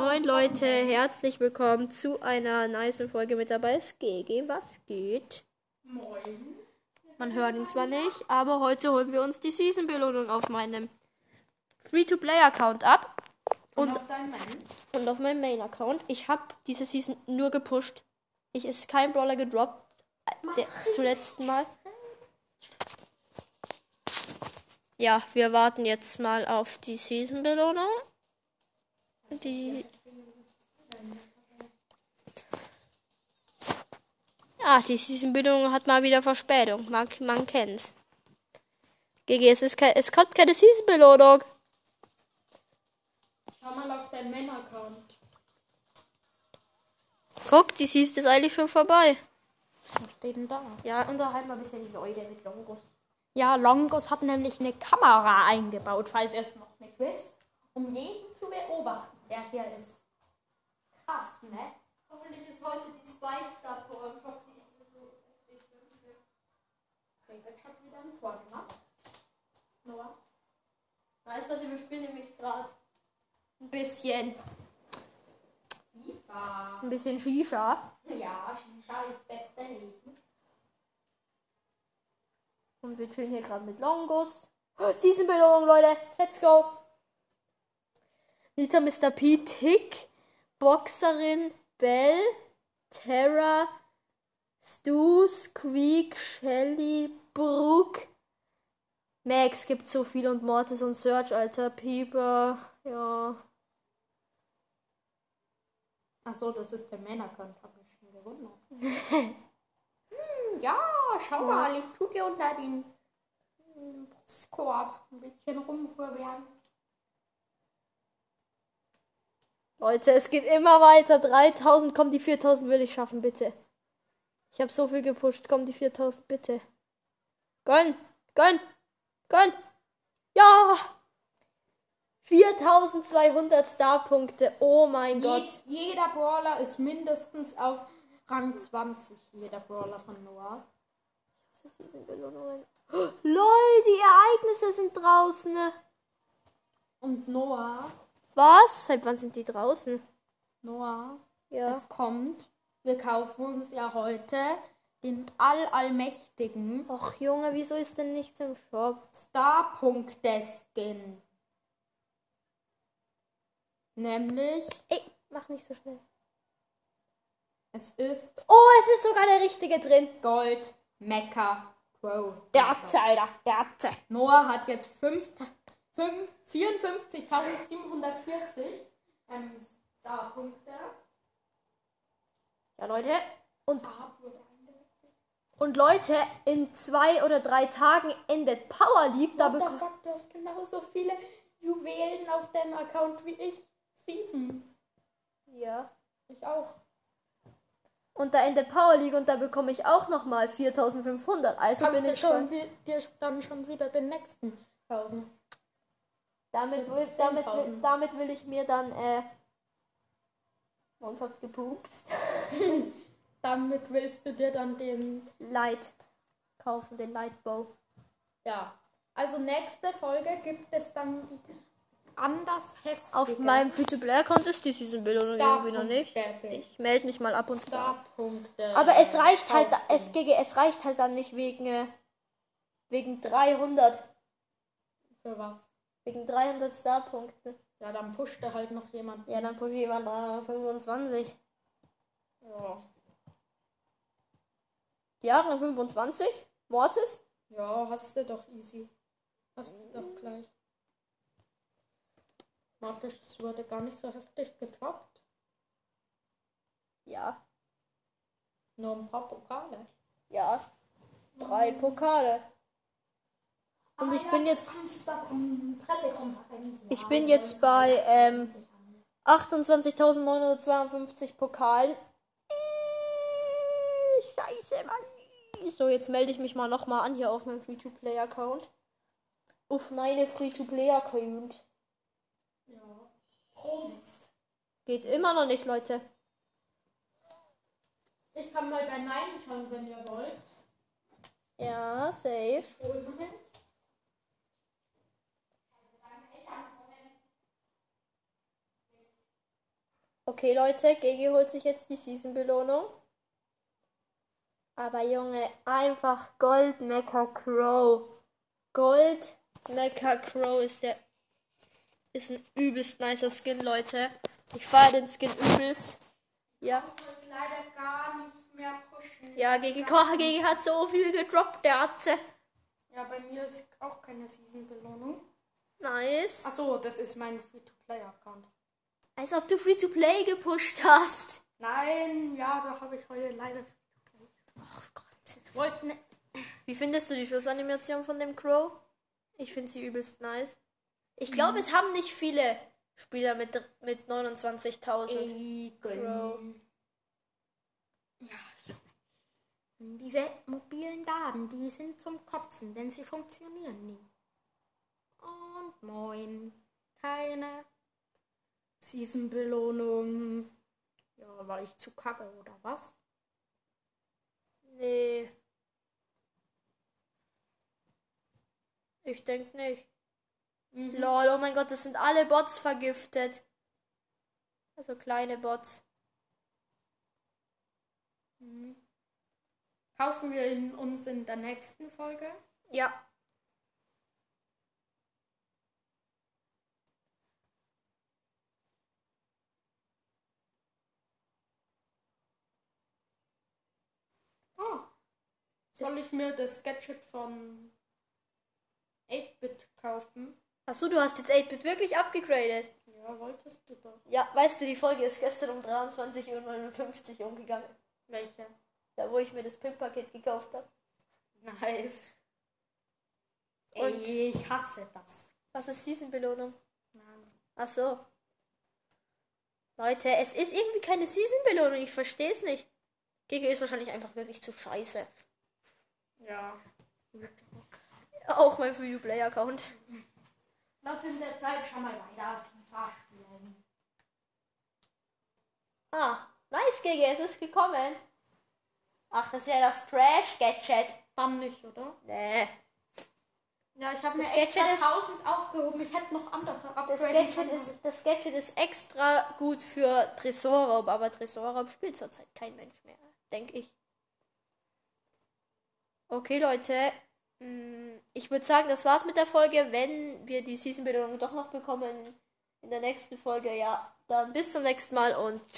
Moin Leute, herzlich willkommen zu einer nice Folge mit dabei. Ist GG, was geht? Moin. Man hört ihn zwar nicht, aber heute holen wir uns die Season-Belohnung auf meinem Free-to-Play-Account ab. Und, Und, auf und meinem Main-Account. Ich habe diese Season nur gepusht. Ich ist kein Brawler gedroppt. Der, zuletzt Mal. Ja, wir warten jetzt mal auf die Season-Belohnung. Die. Ja, die Season-Belohnung hat mal wieder Verspätung. Man, man kennt's. GG, es, ist kein, es kommt keine Season-Belohnung. Schau mal auf deinen Männer-Account. Guck, die Season ist eigentlich schon vorbei. Was steht denn da? Ja, unterhalten wir ein bisschen die Leute mit Longos. Ja, Longos hat nämlich eine Kamera eingebaut, falls ihr es noch nicht wisst, um jeden zu beobachten, der hier ist. Krass, ne? Hoffentlich ist heute die Spikes da vor eurem Shop, die ich so heftig wünsche. David hat wieder ein Tor gemacht. Noah? Weißt du, wir spielen nämlich gerade ein bisschen, FIFA. ein bisschen Shisha. Ja, Shisha ist beste Leben. Und wir chillen hier gerade mit Longos. Oh, Season-Belohnung, Leute. Let's go. Nita, Mr. P, Tick, Boxerin, Bell, Terra, Stu, Squeak, Shelly, Brooke. Max gibt so viel und Mortis und Search, Alter. Pieper, ja. Achso, das ist der Männer-Account, hab mich schon gewundert. hm, ja, schau mal, ich tue dir unter den Brustkorb ein bisschen rumverwehren. Leute, es geht immer weiter. 3000, komm, die 4000 will ich schaffen, bitte. Ich habe so viel gepusht, komm, die 4000, bitte. Gönn, gönn, gönn. Ja! 4200 Starpunkte, oh mein Gott. Je, jeder Brawler ist mindestens auf Rang 20, jeder Brawler von Noah. LOL, die Ereignisse sind draußen. Und Noah, Was? Seit wann sind die draußen? Noah, Ja. es kommt. Wir kaufen uns ja heute den allallmächtigen Och Junge, wieso ist denn nichts im Shop? Star-Punkte-Skin. Nämlich, Ey, mach nicht so schnell. es ist Oh, es ist sogar der richtige drin. Gold Mecha Pro. Der Atze, Alter, der Atze. Noah hat jetzt fünf- 54.740 ähm, Star-Punkte. Ja, Leute. Und, und Leute, in zwei oder drei Tagen endet Power League. Da What the bekommt. du hast genauso viele Juwelen auf deinem Account wie ich. Sieben. Ja. Ich auch. Und da endet Power League und da bekomme ich auch nochmal 4500. Also Kannst bin ich schon dir dann schon wieder den nächsten kaufen. Damit will, damit, will, 10.000. damit will ich mir dann, äh. Uns hat gepupst. Damit willst du dir dann den. Light kaufen, den Lightbow. Ja. Also nächste Folge gibt es dann anders heftige Auf meinem Free-to-Play-Account ist die Season Belohnung irgendwie noch nicht. Ich melde mich mal ab und zu. Starpunkte. Aber es reicht halt, es, es reicht halt dann nicht wegen, äh, wegen 300, Für was? Wegen 300 Starpunkte. Ja, dann pusht er halt noch jemand. Ja, dann pushe ich jemand 325. Ja. Ja, Rang 25? Mortis? Ja, hast du doch easy. Hast du doch gleich. Es wurde gar nicht so heftig getroppt. Ja, Nur ein paar Pokale. ja. Drei Pokale. Und ich bin jetzt, ich bin jetzt bei, ähm, 28.952 Pokalen. Scheiße, Mann. So, jetzt melde ich mich mal nochmal an hier auf meinem Free-to-Play-Account. Auf meine Free-to-Play-Account. Ja. Geht immer noch nicht, Leute. Ich kann mal bei meinen schauen, wenn ihr wollt. Ja, safe. Hol Okay, Leute, GG holt sich jetzt die Season-Belohnung. Aber Junge, einfach Gold Mecha Crow. Gold Mecha Crow ist der. Ist ein übelst nicer Skin, Leute. Ich feiere den Skin übelst. Ja. Leider gar nicht mehr pushen. Ja, hat so viel gedroppt, der Atze. Ja, bei mir ist auch keine Season-Belohnung. Nice. Achso, das ist mein Free-to-Play-Account. Als ob du Free-to-Play gepusht hast. Nein, ja, da habe ich heute leider. Oh Gott. Ich wollte ne Wie findest du die Schlussanimation von dem Crow? Ich finde sie übelst nice. Ich glaube, es haben nicht viele Spieler mit, mit 29.000. Ekeln. Ja. Diese mobilen Daten, die sind zum Kotzen, denn sie funktionieren nie. Und moin. Keine Season-Belohnung. Ja, war ich zu kacke oder was? Nee. Ich denke nicht. Lol, oh mein Gott, das sind alle Bots vergiftet. Also kleine Bots. Kaufen wir ihn uns in der nächsten Folge? Ja. Ah. Soll ich mir das Gadget von 8-Bit kaufen? Achso, du hast jetzt 8-Bit wirklich abgegradet. Ja, wolltest du doch. Ja, weißt du, die Folge ist gestern um 23.59 Uhr umgegangen. Welche? Da, wo ich mir das Pimp-Paket gekauft habe. Nice. Und- Ey, ich hasse das. Was ist Season-Belohnung? Nein. Ach so. Leute, es ist irgendwie keine Season-Belohnung. Ich verstehe es nicht. GG ist wahrscheinlich einfach wirklich zu scheiße. Ja. Auch mein Free-to-Play-Account. Lass in der Zeit schon mal weiter FIFA spielen. Ah, nice, GG, es ist gekommen. Ach, das ist ja das Trash-Gadget. Dann nicht, oder? Nee. Ja, ich habe mir Das extra Gadget ist- 1000 aufgehoben. Ich hätte noch andere Das Gadget, ist, das Gadget ist extra gut für Tresorraub, aber Tresorraub spielt zurzeit kein Mensch mehr, denke ich. Okay, Leute. mm, Ich würde sagen, das war's mit der Folge. Wenn wir die Season-Belohnung doch noch bekommen in der nächsten Folge, ja, dann bis zum nächsten Mal und tschüss.